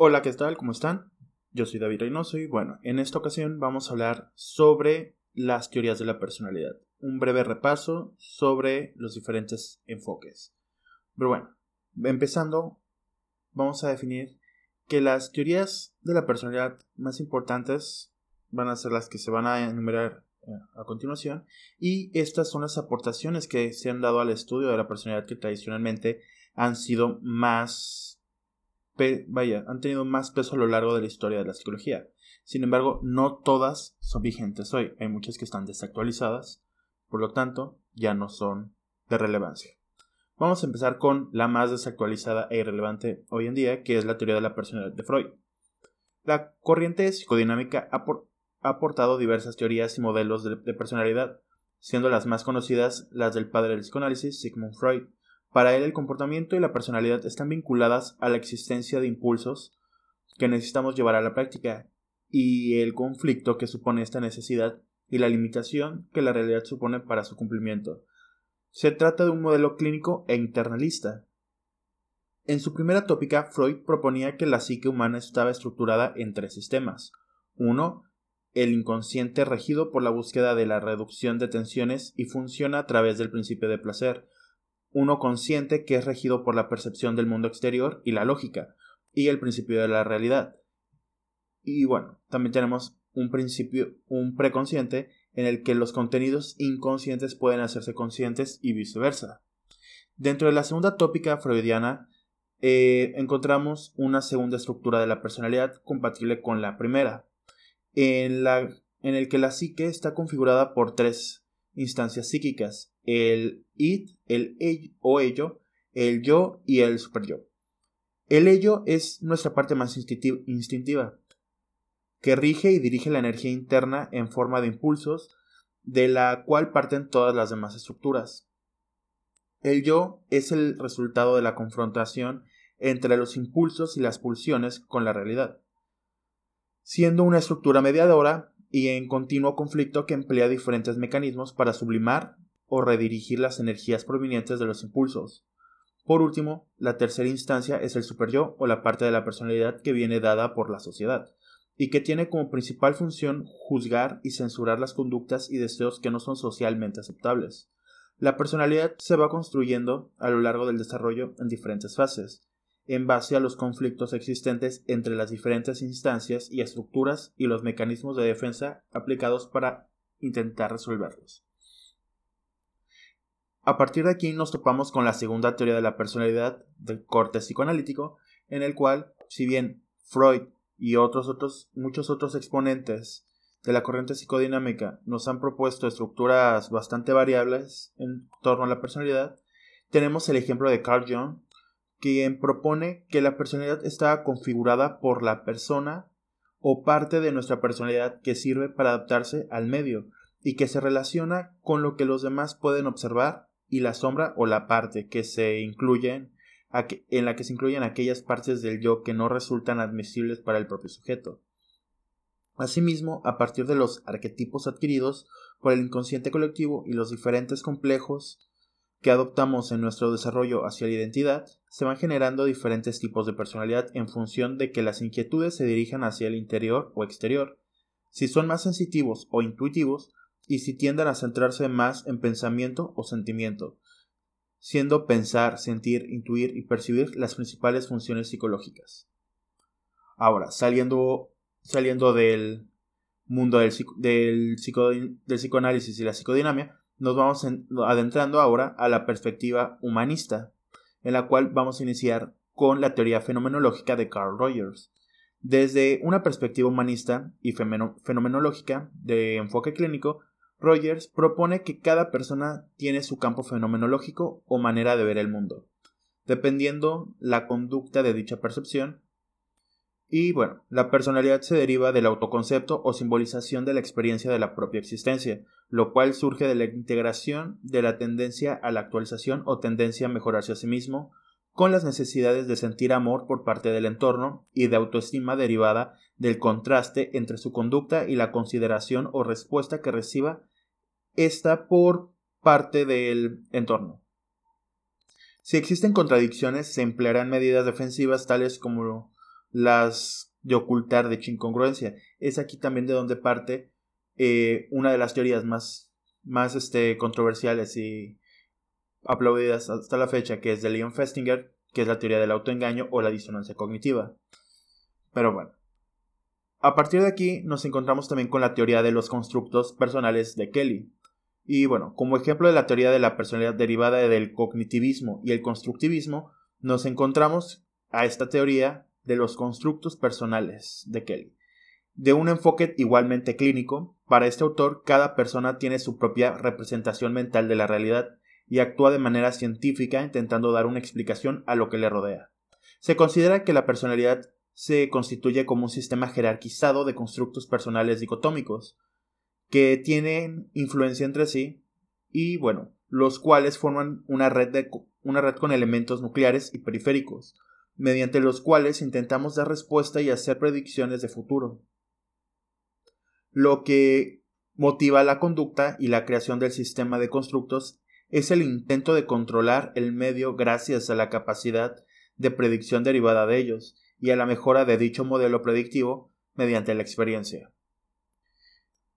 Hola, ¿qué tal? ¿Cómo están? Yo soy David Reynoso y bueno, en esta ocasión vamos a hablar sobre las teorías de la personalidad. Un breve repaso sobre los diferentes enfoques. Pero bueno, empezando, vamos a definir que las teorías de la personalidad más importantes van a ser las que se van a enumerar eh, a continuación y estas son las aportaciones que se han dado al estudio de la personalidad que tradicionalmente han sido más vaya, han tenido más peso a lo largo de la historia de la psicología. Sin embargo, no todas son vigentes hoy. Hay muchas que están desactualizadas, por lo tanto, ya no son de relevancia. Vamos a empezar con la más desactualizada e irrelevante hoy en día, que es la teoría de la personalidad de Freud. La corriente psicodinámica ha, aportado diversas teorías y modelos de personalidad, siendo las más conocidas las del padre del psicoanálisis, Sigmund Freud, para él el comportamiento y la personalidad están vinculadas a la existencia de impulsos que necesitamos llevar a la práctica y el conflicto que supone esta necesidad y la limitación que la realidad supone para su cumplimiento. Se trata de un modelo clínico e internalista. En su primera tópica, Freud proponía que la psique humana estaba estructurada en tres sistemas. Uno, el inconsciente regido por la búsqueda de la reducción de tensiones y funciona a través del principio de placer, uno consciente que es regido por la percepción del mundo exterior y la lógica, y el principio de la realidad. Y bueno, también tenemos un principio, un preconsciente, en el que los contenidos inconscientes pueden hacerse conscientes y viceversa. Dentro de la segunda tópica freudiana, eh, encontramos una segunda estructura de la personalidad compatible con la primera, en, la, en el que la psique está configurada por tres instancias psíquicas, el it, el ello o ello, el yo y el superyo. El ello es nuestra parte más instintiva, que rige y dirige la energía interna en forma de impulsos, de la cual parten todas las demás estructuras. El yo es el resultado de la confrontación entre los impulsos y las pulsiones con la realidad, siendo una estructura mediadora y en continuo conflicto que emplea diferentes mecanismos para sublimar o redirigir las energías provenientes de los impulsos. Por último, la tercera instancia es el superyo o la parte de la personalidad que viene dada por la sociedad y que tiene como principal función juzgar y censurar las conductas y deseos que no son socialmente aceptables. La personalidad se va construyendo a lo largo del desarrollo en diferentes fases, en base a los conflictos existentes entre las diferentes instancias y estructuras y los mecanismos de defensa aplicados para intentar resolverlos. A partir de aquí nos topamos con la segunda teoría de la personalidad del corte psicoanalítico, en el cual, si bien Freud y otros, otros muchos otros exponentes de la corriente psicodinámica nos han propuesto estructuras bastante variables en torno a la personalidad, tenemos el ejemplo de Carl Jung quien propone que la personalidad está configurada por la persona o parte de nuestra personalidad que sirve para adaptarse al medio y que se relaciona con lo que los demás pueden observar y la sombra o la parte que se incluyen en la que se incluyen aquellas partes del yo que no resultan admisibles para el propio sujeto. Asimismo, a partir de los arquetipos adquiridos por el inconsciente colectivo y los diferentes complejos que adoptamos en nuestro desarrollo hacia la identidad, se van generando diferentes tipos de personalidad en función de que las inquietudes se dirijan hacia el interior o exterior, si son más sensitivos o intuitivos, y si tienden a centrarse más en pensamiento o sentimiento, siendo pensar, sentir, intuir y percibir las principales funciones psicológicas. Ahora, saliendo, saliendo del mundo del, del, del psicoanálisis y la psicodinamia, nos vamos adentrando ahora a la perspectiva humanista, en la cual vamos a iniciar con la teoría fenomenológica de Carl Rogers. Desde una perspectiva humanista y fenomenológica de enfoque clínico, Rogers propone que cada persona tiene su campo fenomenológico o manera de ver el mundo, dependiendo la conducta de dicha percepción. Y bueno, la personalidad se deriva del autoconcepto o simbolización de la experiencia de la propia existencia, lo cual surge de la integración de la tendencia a la actualización o tendencia a mejorarse a sí mismo, con las necesidades de sentir amor por parte del entorno y de autoestima derivada del contraste entre su conducta y la consideración o respuesta que reciba esta por parte del entorno. Si existen contradicciones, se emplearán medidas defensivas tales como las de ocultar de incongruencia. Es aquí también de donde parte eh, una de las teorías más, más este, controversiales y aplaudidas hasta la fecha, que es de Leon Festinger, que es la teoría del autoengaño o la disonancia cognitiva. Pero bueno. A partir de aquí nos encontramos también con la teoría de los constructos personales de Kelly. Y bueno, como ejemplo de la teoría de la personalidad derivada del cognitivismo y el constructivismo, nos encontramos a esta teoría de los constructos personales de Kelly. De un enfoque igualmente clínico, para este autor cada persona tiene su propia representación mental de la realidad y actúa de manera científica intentando dar una explicación a lo que le rodea. Se considera que la personalidad se constituye como un sistema jerarquizado de constructos personales dicotómicos, que tienen influencia entre sí y, bueno, los cuales forman una red, de, una red con elementos nucleares y periféricos, mediante los cuales intentamos dar respuesta y hacer predicciones de futuro. Lo que motiva la conducta y la creación del sistema de constructos es el intento de controlar el medio gracias a la capacidad de predicción derivada de ellos y a la mejora de dicho modelo predictivo mediante la experiencia.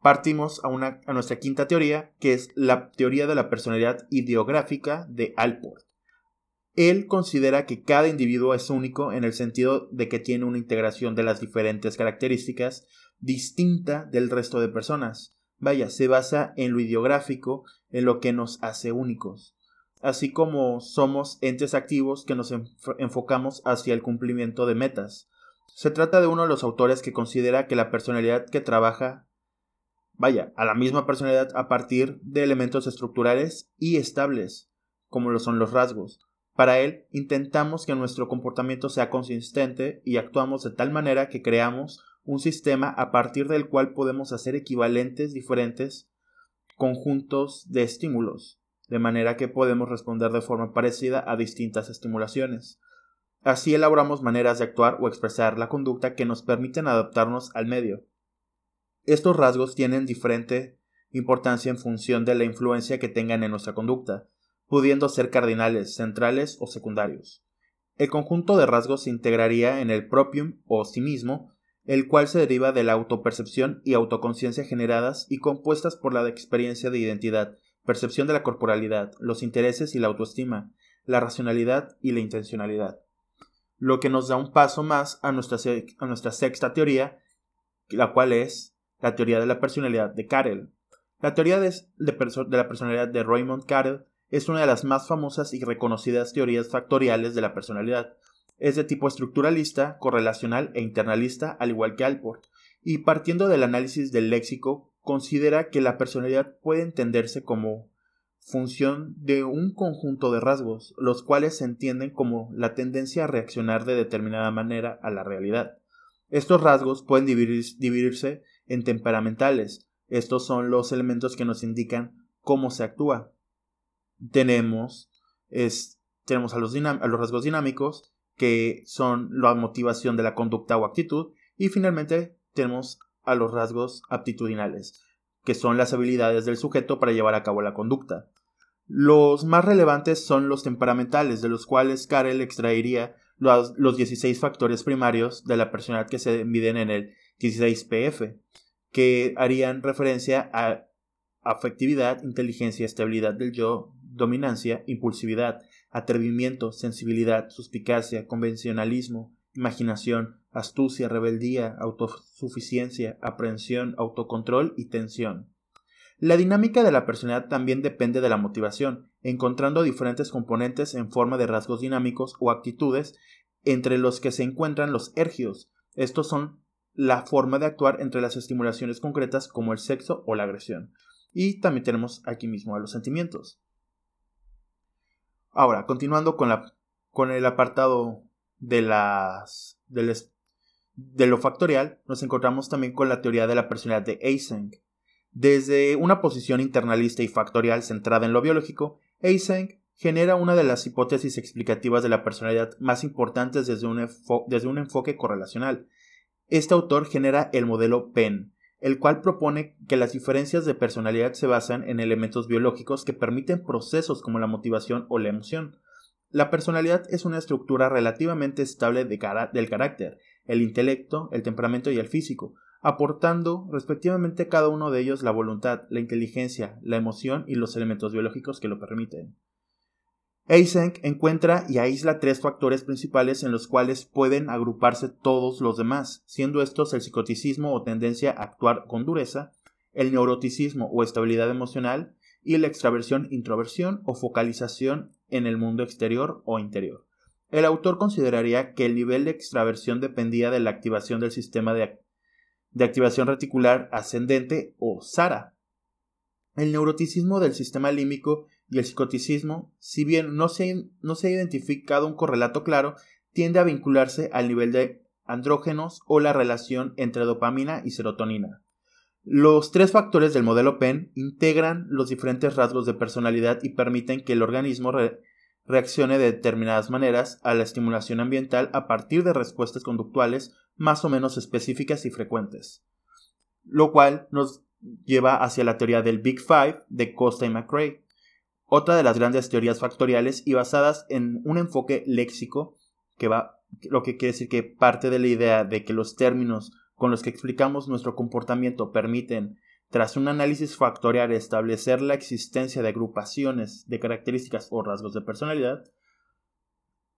Partimos a, una, a nuestra quinta teoría, que es la teoría de la personalidad ideográfica de Alport. Él considera que cada individuo es único en el sentido de que tiene una integración de las diferentes características distinta del resto de personas. Vaya, se basa en lo ideográfico, en lo que nos hace únicos, así como somos entes activos que nos enfocamos hacia el cumplimiento de metas. Se trata de uno de los autores que considera que la personalidad que trabaja vaya, a la misma personalidad a partir de elementos estructurales y estables, como lo son los rasgos, para él, intentamos que nuestro comportamiento sea consistente y actuamos de tal manera que creamos un sistema a partir del cual podemos hacer equivalentes diferentes conjuntos de estímulos, de manera que podemos responder de forma parecida a distintas estimulaciones. Así elaboramos maneras de actuar o expresar la conducta que nos permiten adaptarnos al medio. Estos rasgos tienen diferente importancia en función de la influencia que tengan en nuestra conducta, pudiendo ser cardinales, centrales o secundarios. El conjunto de rasgos se integraría en el propium o sí mismo, el cual se deriva de la autopercepción y autoconciencia generadas y compuestas por la experiencia de identidad, percepción de la corporalidad, los intereses y la autoestima, la racionalidad y la intencionalidad. Lo que nos da un paso más a nuestra, a nuestra sexta teoría, la cual es la teoría de la personalidad de Carel. La teoría de, de la personalidad de Raymond Carel es una de las más famosas y reconocidas teorías factoriales de la personalidad. Es de tipo estructuralista, correlacional e internalista, al igual que Alport, y partiendo del análisis del léxico, considera que la personalidad puede entenderse como función de un conjunto de rasgos, los cuales se entienden como la tendencia a reaccionar de determinada manera a la realidad. Estos rasgos pueden dividirse en temperamentales. Estos son los elementos que nos indican cómo se actúa tenemos, es, tenemos a los, a los rasgos dinámicos, que son la motivación de la conducta o actitud, y finalmente tenemos a los rasgos aptitudinales, que son las habilidades del sujeto para llevar a cabo la conducta. Los más relevantes son los temperamentales, de los cuales Karel extraería los, los 16 factores primarios de la personalidad que se miden en el 16PF, que harían referencia a afectividad, inteligencia, estabilidad del yo, dominancia, impulsividad, atrevimiento, sensibilidad, suspicacia, convencionalismo, imaginación, astucia, rebeldía, autosuficiencia, aprehensión, autocontrol y tensión. La dinámica de la personalidad también depende de la motivación, encontrando diferentes componentes en forma de rasgos dinámicos o actitudes, entre los que se encuentran los ergios. Estos son la forma de actuar entre las estimulaciones concretas como el sexo o la agresión. Y también tenemos aquí mismo a los sentimientos. Ahora, continuando con, el apartado de, las, de lo factorial, nos encontramos también con la teoría de la personalidad de Eysenck. Desde una posición internalista y factorial centrada en lo biológico, Eysenck genera una de las hipótesis explicativas de la personalidad más importantes desde un, desde un enfoque correlacional. Este autor genera el modelo Penn, el cual propone que las diferencias de personalidad se basan en elementos biológicos que permiten procesos como la motivación o la emoción. La personalidad es una estructura relativamente estable del carácter, el intelecto, el temperamento y el físico, aportando respectivamente cada uno de ellos la voluntad, la inteligencia, la emoción y los elementos biológicos que lo permiten. Eysenck encuentra y aísla tres factores principales en los cuales pueden agruparse todos los demás, siendo estos el psicoticismo o tendencia a actuar con dureza, el neuroticismo o estabilidad emocional y la extraversión-introversión o focalización en el mundo exterior o interior. El autor consideraría que el nivel de extraversión dependía de la activación del sistema de, activación reticular ascendente o SARA. El neuroticismo del sistema límbico y el psicoticismo, si bien no se, ha identificado un correlato claro, tiende a vincularse al nivel de andrógenos o la relación entre dopamina y serotonina. Los tres factores del modelo PEN integran los diferentes rasgos de personalidad y permiten que el organismo reaccione de determinadas maneras a la estimulación ambiental a partir de respuestas conductuales más o menos específicas y frecuentes. Lo cual nos lleva hacia la teoría del Big Five de Costa y McRae, otra de las grandes teorías factoriales y basadas en un enfoque léxico que va, lo que quiere decir que parte de la idea de que los términos con los que explicamos nuestro comportamiento permiten, tras un análisis factorial, establecer la existencia de agrupaciones de características o rasgos de personalidad,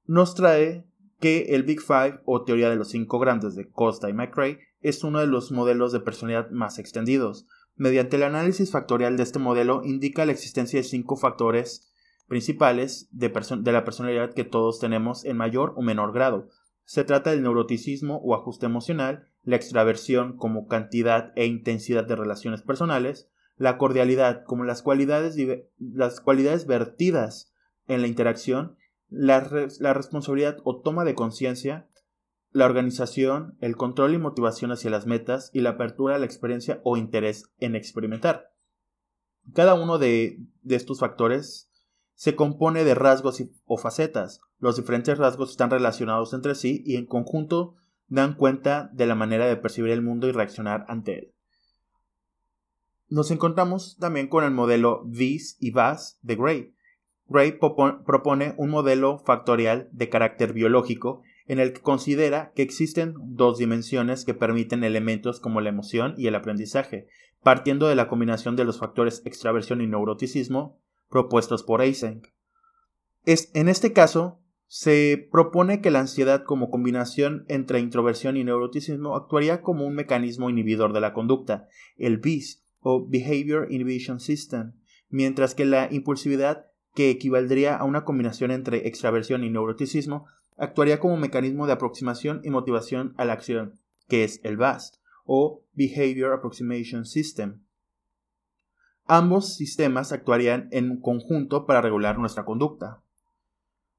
nos trae que el Big Five o teoría de los cinco grandes de Costa y McRae es uno de los modelos de personalidad más extendidos. Mediante el análisis factorial de este modelo indica la existencia de cinco factores principales de, la personalidad que todos tenemos en mayor o menor grado. Se trata del neuroticismo o ajuste emocional, la extraversión como cantidad e intensidad de relaciones personales, la cordialidad como las cualidades, las cualidades vertidas en la interacción, la responsabilidad o toma de conciencia, la organización, el control y motivación hacia las metas y la apertura a la experiencia o interés en experimentar. Cada uno de, estos factores se compone de rasgos o facetas. Los diferentes rasgos están relacionados entre sí y en conjunto dan cuenta de la manera de percibir el mundo y reaccionar ante él. Nos encontramos también con el modelo VIS y VAS de Gray. Gray propone un modelo factorial de carácter biológico en el que considera que existen dos dimensiones que permiten elementos como la emoción y el aprendizaje, partiendo de la combinación de los factores extraversión y neuroticismo propuestos por Eysenck. en este caso, se propone que la ansiedad como combinación entre introversión y neuroticismo actuaría como un mecanismo inhibidor de la conducta, el BIS o Behavior Inhibition System, mientras que la impulsividad, que equivaldría a una combinación entre extraversión y neuroticismo, actuaría como mecanismo de aproximación y motivación a la acción, que es el BAS o Behavior Approximation System. Ambos sistemas actuarían en conjunto para regular nuestra conducta.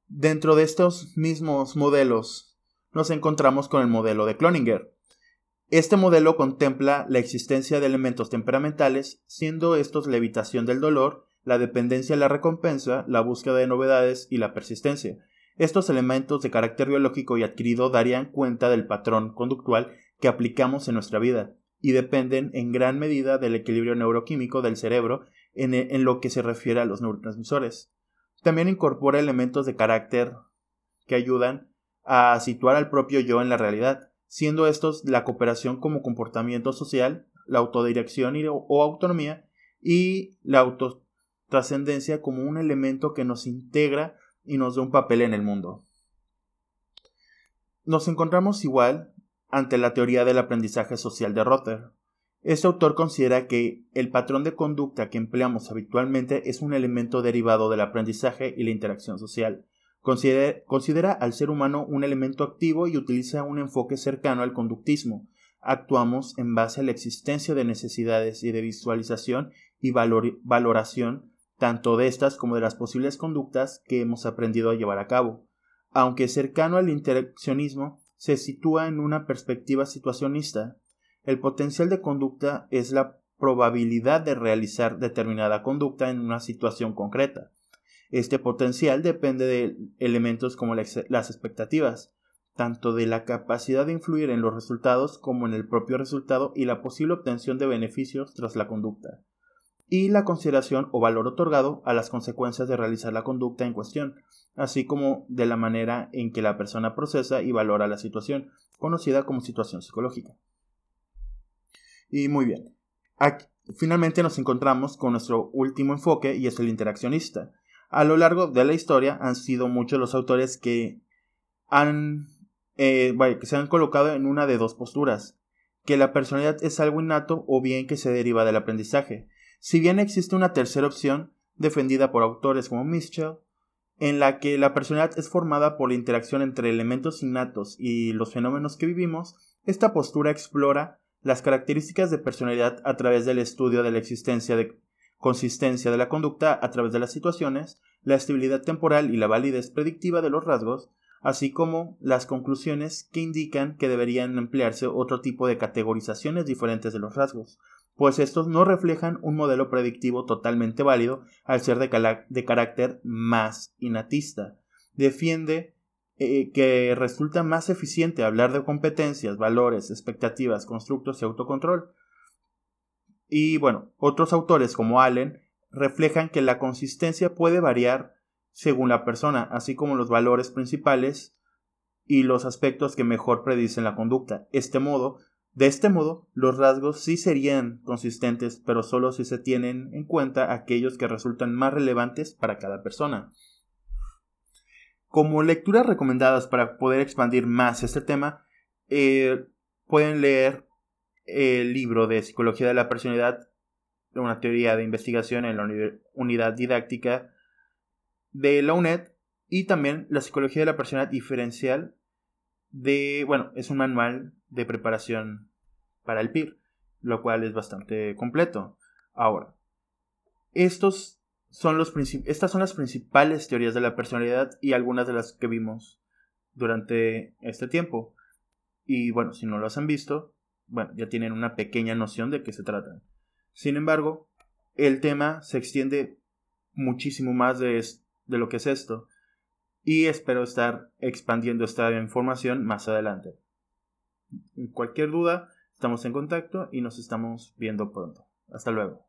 Dentro de estos mismos modelos nos encontramos con el modelo de Cloninger. Este modelo contempla la existencia de elementos temperamentales, siendo estos la evitación del dolor, la dependencia de la recompensa, la búsqueda de novedades y la persistencia. Estos elementos de carácter biológico y adquirido darían cuenta del patrón conductual que aplicamos en nuestra vida y dependen en gran medida del equilibrio neuroquímico del cerebro en, en lo que se refiere a los neurotransmisores. También incorpora elementos de carácter que ayudan a situar al propio yo en la realidad, siendo estos la cooperación como comportamiento social, la autodirección o autonomía y la autotrascendencia como un elemento que nos integra y nos da un papel en el mundo. Nos encontramos igual ante la teoría del aprendizaje social de Rother, este autor considera que el patrón de conducta que empleamos habitualmente es un elemento derivado del aprendizaje y la interacción social. Considera, al ser humano un elemento activo y utiliza un enfoque cercano al conductismo. Actuamos en base a la existencia de necesidades y de visualización y valoración tanto de estas como de las posibles conductas que hemos aprendido a llevar a cabo. Aunque cercano al interaccionismo, se sitúa en una perspectiva situacionista, el potencial de conducta es la probabilidad de realizar determinada conducta en una situación concreta. Este potencial depende de elementos como las expectativas, tanto de la capacidad de influir en los resultados como en el propio resultado y la posible obtención de beneficios tras la conducta, y la consideración o valor otorgado a las consecuencias de realizar la conducta en cuestión, así como de la manera en que la persona procesa y valora la situación, conocida como situación psicológica. Y muy bien. Aquí, finalmente nos encontramos con nuestro último enfoque y es el interaccionista. A lo largo de la historia han sido muchos los autores que han eh, que se han colocado en una de dos posturas, que la personalidad es algo innato o bien que se deriva del aprendizaje. Si bien existe una tercera opción, defendida por autores como Mischel, en la que la personalidad es formada por la interacción entre elementos innatos y los fenómenos que vivimos, esta postura explora las características de personalidad a través del estudio de la existencia de consistencia de la conducta a través de las situaciones, la estabilidad temporal y la validez predictiva de los rasgos, así como las conclusiones que indican que deberían emplearse otro tipo de categorizaciones diferentes de los rasgos, pues estos no reflejan un modelo predictivo totalmente válido al ser de, carácter más innatista. Defiende eh, que resulta más eficiente hablar de competencias, valores, expectativas, constructos y autocontrol. Y bueno, otros autores como Allen reflejan que la consistencia puede variar según la persona, así como los valores principales y los aspectos que mejor predicen la conducta. Este modo, de este modo, los rasgos sí serían consistentes, pero solo si se tienen en cuenta aquellos que resultan más relevantes para cada persona. Como lecturas recomendadas para poder expandir más este tema, eh, pueden leer el libro de Psicología de la Personalidad, una teoría de investigación en la unidad didáctica de la UNED y también la psicología de la personalidad diferencial de, bueno, es un manual de preparación para el PIR, lo cual es bastante completo. Ahora, estos son los estas son las principales teorías de la personalidad y algunas de las que vimos durante este tiempo. Y bueno, si no las han visto, bueno, ya tienen una pequeña noción de qué se tratan. Sin embargo, el tema se extiende muchísimo más de, de lo que es esto y espero estar expandiendo esta información más adelante. Cualquier duda, estamos en contacto y nos estamos viendo pronto. Hasta luego.